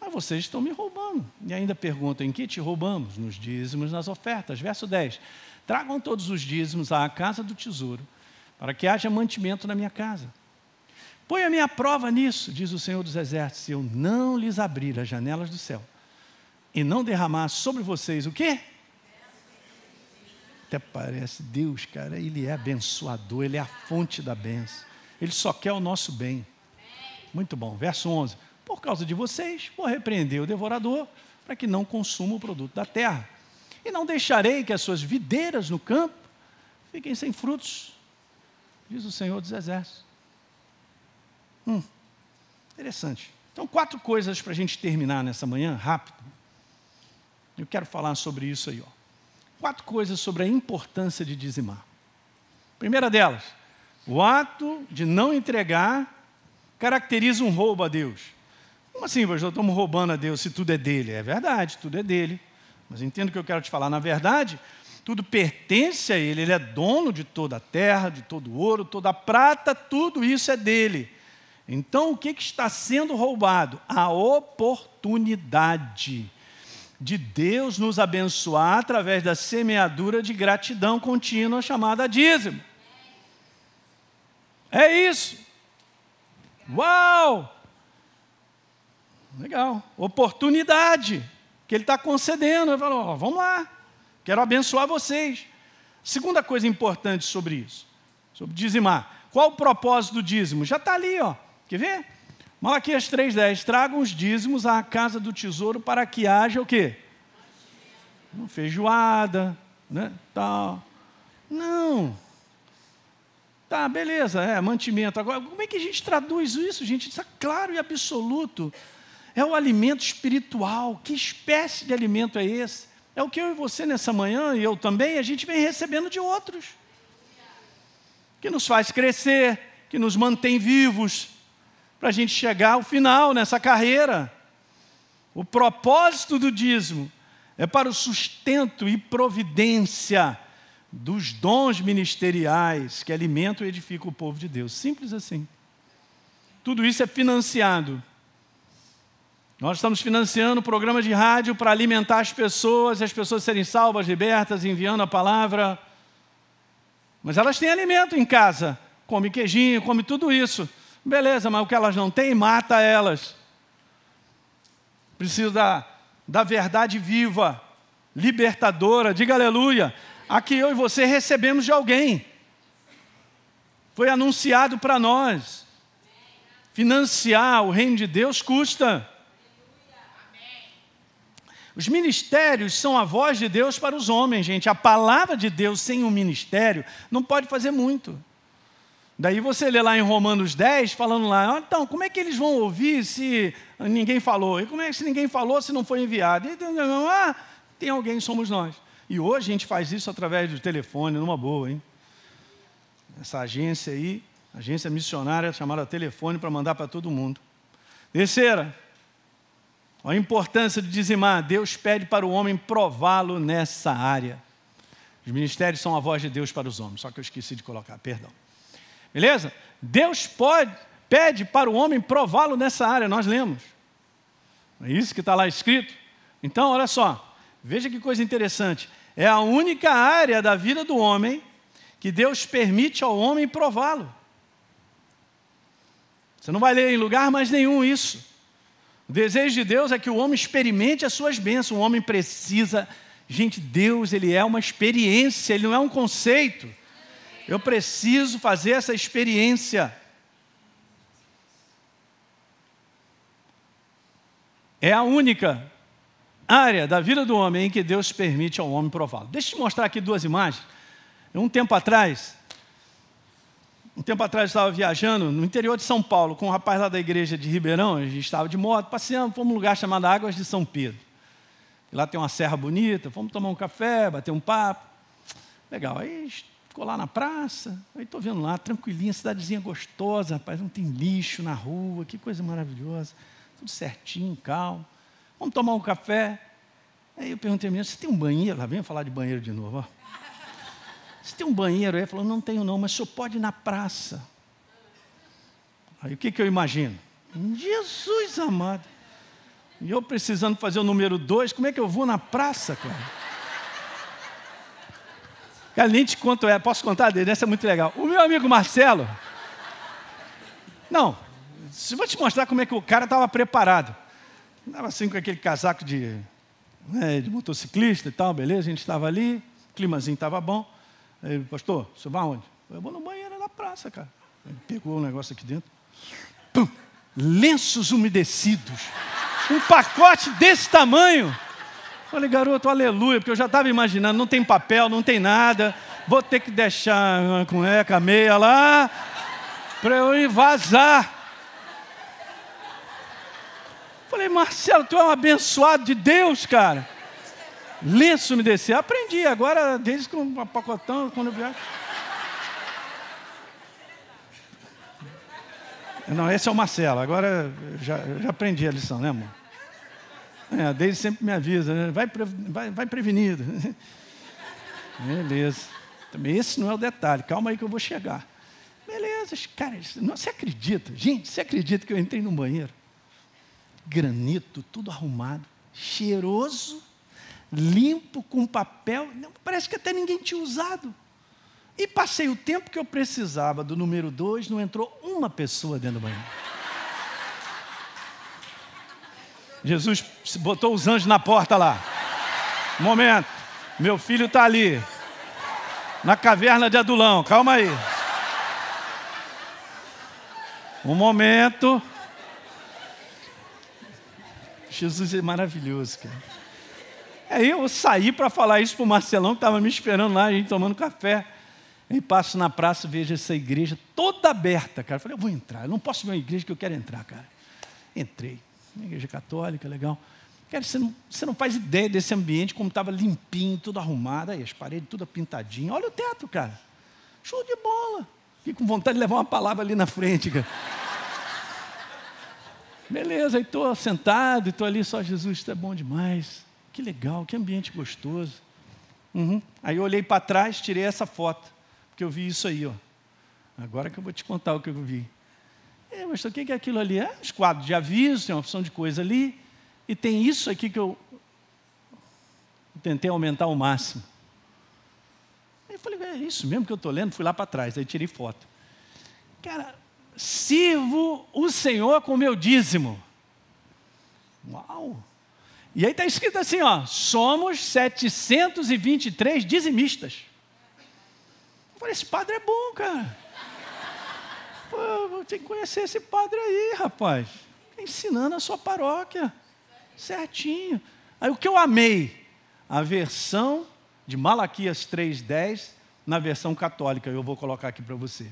Ah, vocês estão me roubando. E ainda perguntam: em que te roubamos? Nos dízimos, nas ofertas. Verso 10. Tragam todos os dízimos à casa do tesouro, para que haja mantimento na minha casa. Põe a minha prova nisso, diz o Senhor dos Exércitos, se eu não lhes abrir as janelas do céu e não derramar sobre vocês o quê? Até parece, Deus, cara, Ele é abençoador, Ele é a fonte da benção. Ele só quer o nosso bem. Muito bom, verso 11. Por causa de vocês, vou repreender o devorador, para que não consuma o produto da terra. E não deixarei que as suas videiras no campo fiquem sem frutos, diz o Senhor dos Exércitos. Hum, interessante. Então, quatro coisas para a gente terminar nessa manhã, rápido. Eu quero falar sobre isso aí. Ó. Quatro coisas sobre a importância de dizimar. Primeira delas, o ato de não entregar caracteriza um roubo a Deus. Como assim, pastor? Estamos roubando a Deus se tudo é dele? É verdade, tudo é dele. Mas entendo o que eu quero te falar. Na verdade, tudo pertence a ele. Ele é dono de toda a terra, de todo o ouro, toda a prata, tudo isso é dele. Então, o que, que está sendo roubado? A oportunidade de Deus nos abençoar através da semeadura de gratidão contínua chamada dízimo. É isso. Uau! Legal. Oportunidade que Ele está concedendo. Ele falou: ó, vamos lá, quero abençoar vocês. Segunda coisa importante sobre isso, sobre dizimar. Qual o propósito do dízimo? Já está ali, ó. Quer ver? Malaquias 3,10. Tragam os dízimos à casa do tesouro para que haja o quê? Uma feijoada, né? Tal. Não. Tá, beleza, é mantimento. Agora, como é que a gente traduz isso, gente? Isso é claro e absoluto. É o alimento espiritual. Que espécie de alimento é esse? É o que eu e você nessa manhã, e eu também, a gente vem recebendo de outros. Que nos faz crescer, que nos mantém vivos, para a gente chegar ao final nessa carreira. O propósito do dízimo é para o sustento e providência dos dons ministeriais que alimentam e edificam o povo de Deus. Simples assim. Tudo isso é financiado. Nós estamos financiando programas de rádio para alimentar as pessoas, as pessoas serem salvas, libertas, enviando a palavra. Mas elas têm alimento em casa. Come queijinho, come tudo isso. Beleza, mas o que elas não têm, mata elas. Precisa da, da verdade viva, libertadora, diga aleluia. A que eu e você recebemos de alguém. Foi anunciado para nós. Financiar o reino de Deus custa. Os ministérios são a voz de Deus para os homens, gente. A palavra de Deus sem um ministério não pode fazer muito. Daí você lê lá em Romanos 10, falando lá, ah, então, como é que eles vão ouvir se ninguém falou? E como é que se ninguém falou se não foi enviado? E, ah, tem alguém, somos nós. E hoje a gente faz isso através do telefone, numa boa, hein? Essa agência aí, Agência missionária chamada telefone para mandar para todo mundo. Terceira, a importância de dizimar. Deus pede para o homem prová-lo nessa área. Os ministérios são a voz de Deus para os homens, só que eu esqueci de colocar, perdão. Beleza? Deus pode, pede para o homem prová-lo nessa área, nós lemos. É isso que está lá escrito. Então, olha só, veja que coisa interessante. É a única área da vida do homem que Deus permite ao homem prová-lo. Você não vai ler em lugar mais nenhum isso. O desejo de Deus é que o homem experimente as suas bênçãos. O homem precisa. Gente, Deus, ele é uma experiência, ele não é um conceito. Eu preciso fazer essa experiência. É a única área da vida do homem em que Deus permite ao homem prová-lo. Deixa eu te mostrar aqui duas imagens. Um tempo atrás, um tempo atrás eu estava viajando no interior de São Paulo com um rapaz lá da igreja de Ribeirão, a gente estava de moto, passeando, fomos um lugar chamado Águas de São Pedro. E lá tem uma serra bonita, fomos tomar um café, bater um papo. Legal, aí ficou lá na praça, aí estou vendo lá, tranquilinha, cidadezinha gostosa, rapaz, não tem lixo na rua, que coisa maravilhosa, tudo certinho, calmo. Vamos tomar um café. Aí eu perguntei a menina, você tem um banheiro? Lá vem falar de banheiro de novo. Ó. Você tem um banheiro? Aí ele falou, não tenho não, mas senhor pode ir na praça. Aí o que, que eu imagino? Jesus amado. E eu precisando fazer o número dois, como é que eu vou na praça, cara? Cara, nem te conto, é, posso contar dele, essa é muito legal. O meu amigo Marcelo, não, vou te mostrar como é que o cara estava preparado. Estava assim com aquele casaco de, né, de motociclista e tal, beleza, a gente estava ali, o climazinho estava bom. Aí, pastor, você vai aonde? Eu vou no banheiro na praça, cara. Ele pegou o um negócio aqui dentro. Pum, lenços umedecidos. Um pacote desse tamanho. Falei, garoto, aleluia, porque eu já estava imaginando, não tem papel, não tem nada. Vou ter que deixar uma cueca meia lá para eu vazar. Falei, Marcelo, tu é um abençoado de Deus, cara. Lenço me descer. Aprendi, agora, desde que um pacotão, quando eu viajo. Não, esse é o Marcelo, agora já, já aprendi a lição, né, amor? É, a sempre me avisa, né? vai, vai, vai prevenido. Beleza. Também esse não é o detalhe, calma aí que eu vou chegar. Beleza, cara, você acredita? Gente, você acredita que eu entrei no banheiro? granito, tudo arrumado, cheiroso, limpo, com papel. Parece que até ninguém tinha usado. E passei o tempo que eu precisava do número dois, não entrou uma pessoa dentro do banheiro. Jesus botou os anjos na porta lá. momento, meu filho está ali, na caverna de Adulão, calma aí. Um momento. Jesus é maravilhoso, cara. Aí eu saí para falar isso para o Marcelão, que estava me esperando lá, a gente tomando café. Aí passo na praça, vejo essa igreja toda aberta, cara. Falei, eu vou entrar, eu não posso ver uma igreja que eu quero entrar, cara. Entrei, uma igreja católica, legal. Cara, você não, você não faz ideia desse ambiente, como estava limpinho, tudo arrumado, aí as paredes tudo pintadinho. Olha o teto, cara. Show de bola. Fiquei com vontade de levar uma palavra ali na frente, cara. Beleza, aí estou sentado e estou ali, só Jesus, isso é bom demais. Que legal, que ambiente gostoso. Uhum. Aí eu olhei para trás, tirei essa foto, porque eu vi isso aí, ó. Agora que eu vou te contar o que eu vi. É, mas o que é aquilo ali? É os quadros de aviso, tem uma opção de coisa ali, e tem isso aqui que eu tentei aumentar ao máximo. Aí eu falei, é isso mesmo que eu estou lendo, fui lá para trás, aí tirei foto. Cara, sirvo o Senhor com meu dízimo. Uau! E aí está escrito assim, ó, somos 723 dizimistas. Eu falei, esse padre é bom, cara. Ter que conhecer esse padre aí, rapaz. Ensinando a sua paróquia. Certinho. Aí o que eu amei? A versão de Malaquias 3,10 na versão católica. Eu vou colocar aqui para você.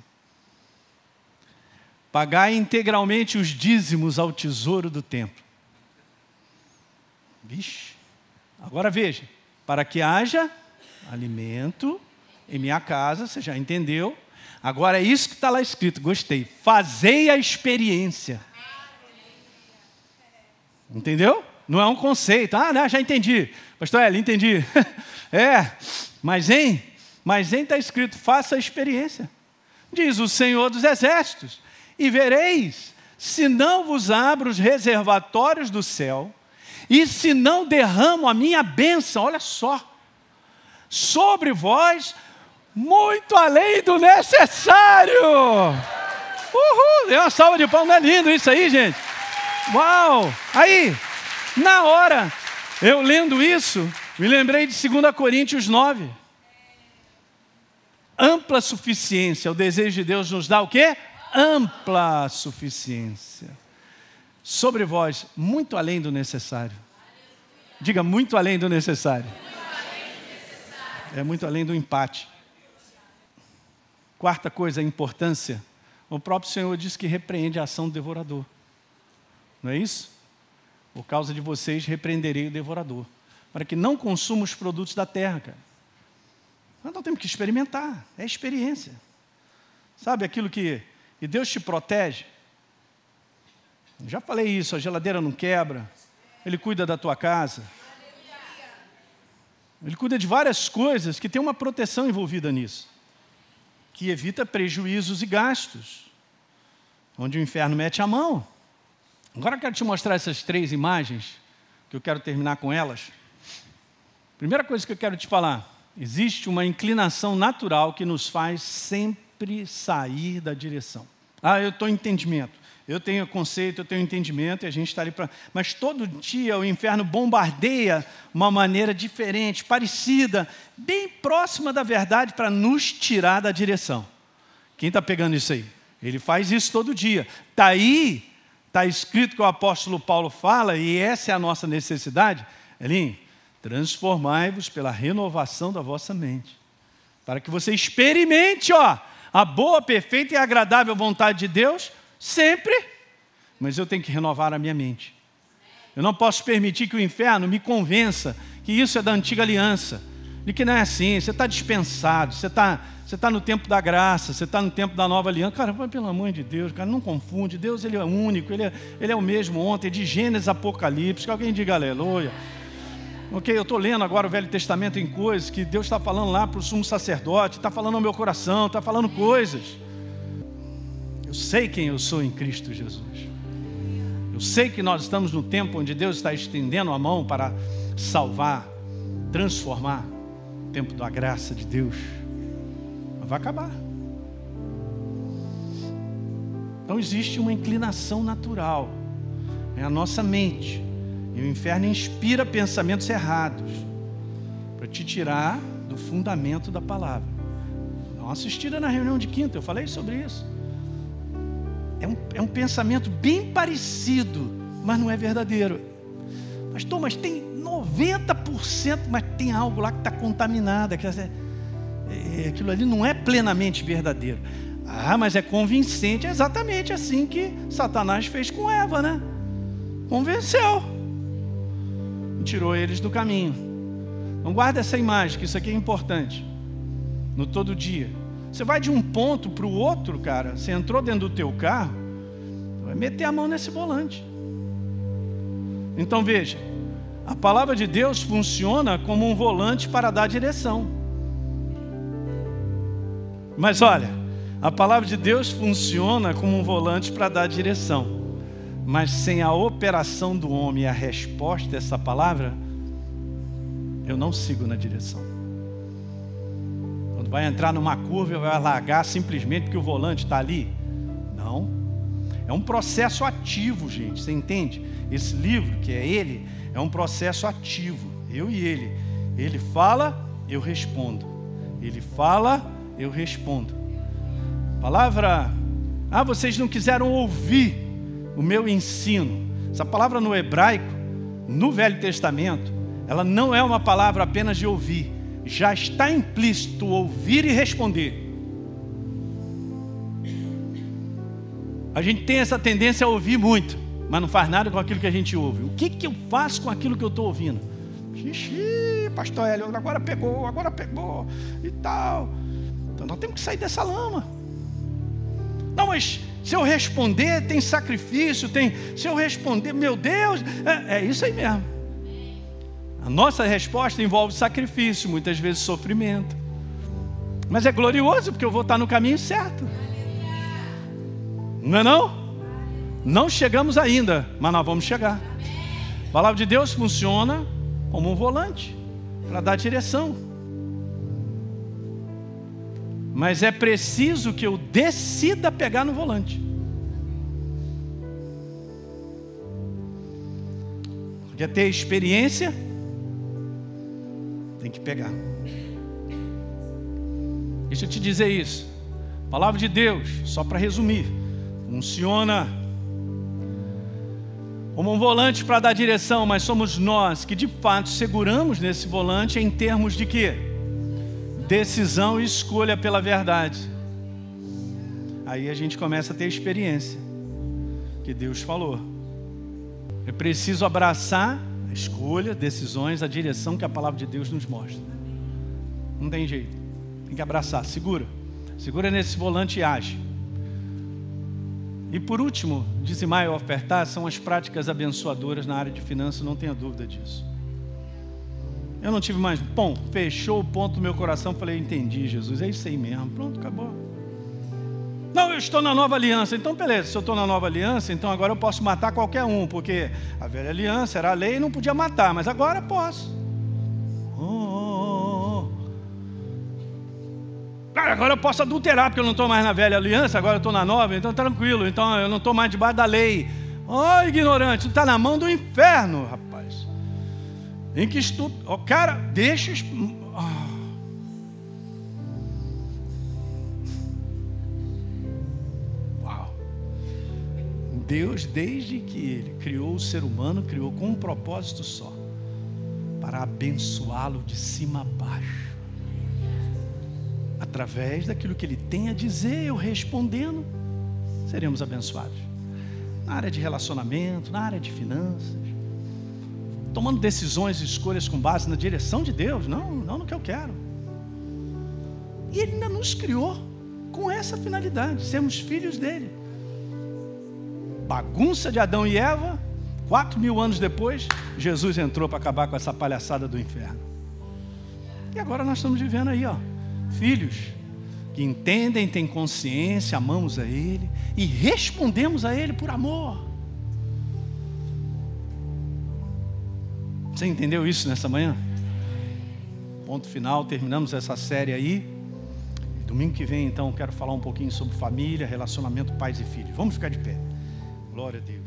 Pagai integralmente os dízimos ao tesouro do templo. Vixe. Agora veja, para que haja alimento em minha casa, você já entendeu, Agora é isso que está lá escrito, gostei. Fazei a experiência. Entendeu? Não é um conceito. Ah, não, já entendi. Pastor Eli, entendi. é, mas em, mas em está escrito, faça a experiência. Diz o Senhor dos Exércitos, e vereis, se não vos abro os reservatórios do céu, e se não derramo a minha bênção, olha só, sobre vós, muito além do necessário. Uhul, deu uma salva de palmas, não é lindo isso aí, gente? Uau! Aí, na hora, eu lendo isso, me lembrei de 2 Coríntios 9. Ampla suficiência, o desejo de Deus nos dá o quê? Ampla suficiência. Sobre vós, muito além do necessário. Diga, muito além do necessário. É muito além do empate. Quarta coisa, a importância. O próprio Senhor diz que repreende a ação do devorador. Não é isso? Por causa de vocês repreenderei o devorador, para que não consuma os produtos da terra, cara. Nós não temos que experimentar, é experiência. Sabe aquilo que e Deus te protege? Já falei isso, a geladeira não quebra, Ele cuida da tua casa. Ele cuida de várias coisas que tem uma proteção envolvida nisso, que evita prejuízos e gastos, onde o inferno mete a mão. Agora eu quero te mostrar essas três imagens, que eu quero terminar com elas. Primeira coisa que eu quero te falar: existe uma inclinação natural que nos faz sempre sair da direção. Ah, eu estou entendimento, eu tenho conceito, eu tenho entendimento e a gente está ali para. Mas todo dia o inferno bombardeia uma maneira diferente, parecida, bem próxima da verdade para nos tirar da direção. Quem está pegando isso aí? Ele faz isso todo dia. Daí Está escrito que o apóstolo Paulo fala, e essa é a nossa necessidade, Elinho, transformai-vos pela renovação da vossa mente, para que você experimente, ó, a boa, perfeita e agradável vontade de Deus, sempre, mas eu tenho que renovar a minha mente. Eu não posso permitir que o inferno me convença que isso é da antiga aliança, de que não é assim, você está dispensado, você está você está no tempo da graça, você está no tempo da nova aliança. Cara, pelo amor de Deus, cara, não confunde. Deus ele é único, ele é, ele é o mesmo ontem, de Gênesis Apocalipse. Que alguém diga aleluia. Ok, eu estou lendo agora o Velho Testamento em coisas que Deus está falando lá para o sumo sacerdote, está falando ao meu coração, está falando coisas. Eu sei quem eu sou em Cristo Jesus. Eu sei que nós estamos no tempo onde Deus está estendendo a mão para salvar, transformar o tempo da graça de Deus vai acabar. Então existe uma inclinação natural, é a nossa mente. E o inferno inspira pensamentos errados para te tirar do fundamento da palavra. Não assistira na reunião de quinta, eu falei sobre isso. É um, é um pensamento bem parecido, mas não é verdadeiro. Pastor, mas tem 90%, mas tem algo lá que está contaminado. Quer dizer, é, aquilo ali não é plenamente verdadeiro. Ah, mas é convincente. É exatamente assim que Satanás fez com Eva, né? Convenceu. Tirou eles do caminho. Então guarda essa imagem, que isso aqui é importante. No todo dia. Você vai de um ponto para o outro, cara. Você entrou dentro do teu carro, vai meter a mão nesse volante. Então veja, a palavra de Deus funciona como um volante para dar direção. Mas olha, a palavra de Deus funciona como um volante para dar direção. Mas sem a operação do homem e a resposta dessa palavra, eu não sigo na direção. Vai entrar numa curva, vai largar simplesmente porque o volante está ali? Não. É um processo ativo, gente. Você entende? Esse livro, que é ele, é um processo ativo. Eu e ele. Ele fala, eu respondo. Ele fala, eu respondo. Palavra, ah, vocês não quiseram ouvir o meu ensino. Essa palavra no hebraico, no Velho Testamento, ela não é uma palavra apenas de ouvir, já está implícito ouvir e responder. A gente tem essa tendência a ouvir muito, mas não faz nada com aquilo que a gente ouve. O que, que eu faço com aquilo que eu estou ouvindo? Xixi, pastor Hélio, agora pegou, agora pegou e tal. Então nós temos que sair dessa lama. Não, mas se eu responder, tem sacrifício, tem. Se eu responder, meu Deus, é, é isso aí mesmo. A nossa resposta envolve sacrifício, muitas vezes sofrimento. Mas é glorioso porque eu vou estar no caminho certo. Não é não? Não chegamos ainda, mas nós vamos chegar. A palavra de Deus funciona como um volante para dar direção. Mas é preciso que eu decida pegar no volante. Quer ter experiência? Tem que pegar. Deixa eu te dizer isso. palavra de Deus, só para resumir, funciona como um volante para dar direção, mas somos nós que de fato seguramos nesse volante em termos de quê? Decisão e escolha pela verdade. Aí a gente começa a ter experiência que Deus falou. É preciso abraçar a escolha, decisões, a direção que a palavra de Deus nos mostra. Não tem jeito. Tem que abraçar, segura. Segura nesse volante e age. E por último, dizimar e ofertar são as práticas abençoadoras na área de finanças, não tenha dúvida disso. Eu não tive mais, bom, fechou o ponto do meu coração, falei, entendi, Jesus, é isso aí mesmo, pronto, acabou. Não, eu estou na nova aliança, então beleza, se eu estou na nova aliança, então agora eu posso matar qualquer um, porque a velha aliança era a lei e não podia matar, mas agora posso. agora eu posso adulterar, porque eu não estou mais na velha aliança, agora eu estou na nova, então tranquilo, então eu não estou mais debaixo da lei. Oh, ignorante, está na mão do inferno, rapaz. Em que. Oh, cara, deixa. Deus, desde que Ele criou o ser humano, criou com um propósito só: para abençoá-lo de cima a baixo através daquilo que ele tem a dizer, eu respondendo, seremos abençoados. Na área de relacionamento, na área de finanças, tomando decisões e escolhas com base na direção de Deus, não, não no que eu quero. E Ele ainda nos criou com essa finalidade, sermos filhos dele. Bagunça de Adão e Eva, quatro mil anos depois, Jesus entrou para acabar com essa palhaçada do inferno. E agora nós estamos vivendo aí, ó filhos que entendem, têm consciência, amamos a Ele e respondemos a Ele por amor. Você entendeu isso nessa manhã? Ponto final, terminamos essa série aí. Domingo que vem, então, quero falar um pouquinho sobre família, relacionamento pais e filhos. Vamos ficar de pé. Glória a Deus.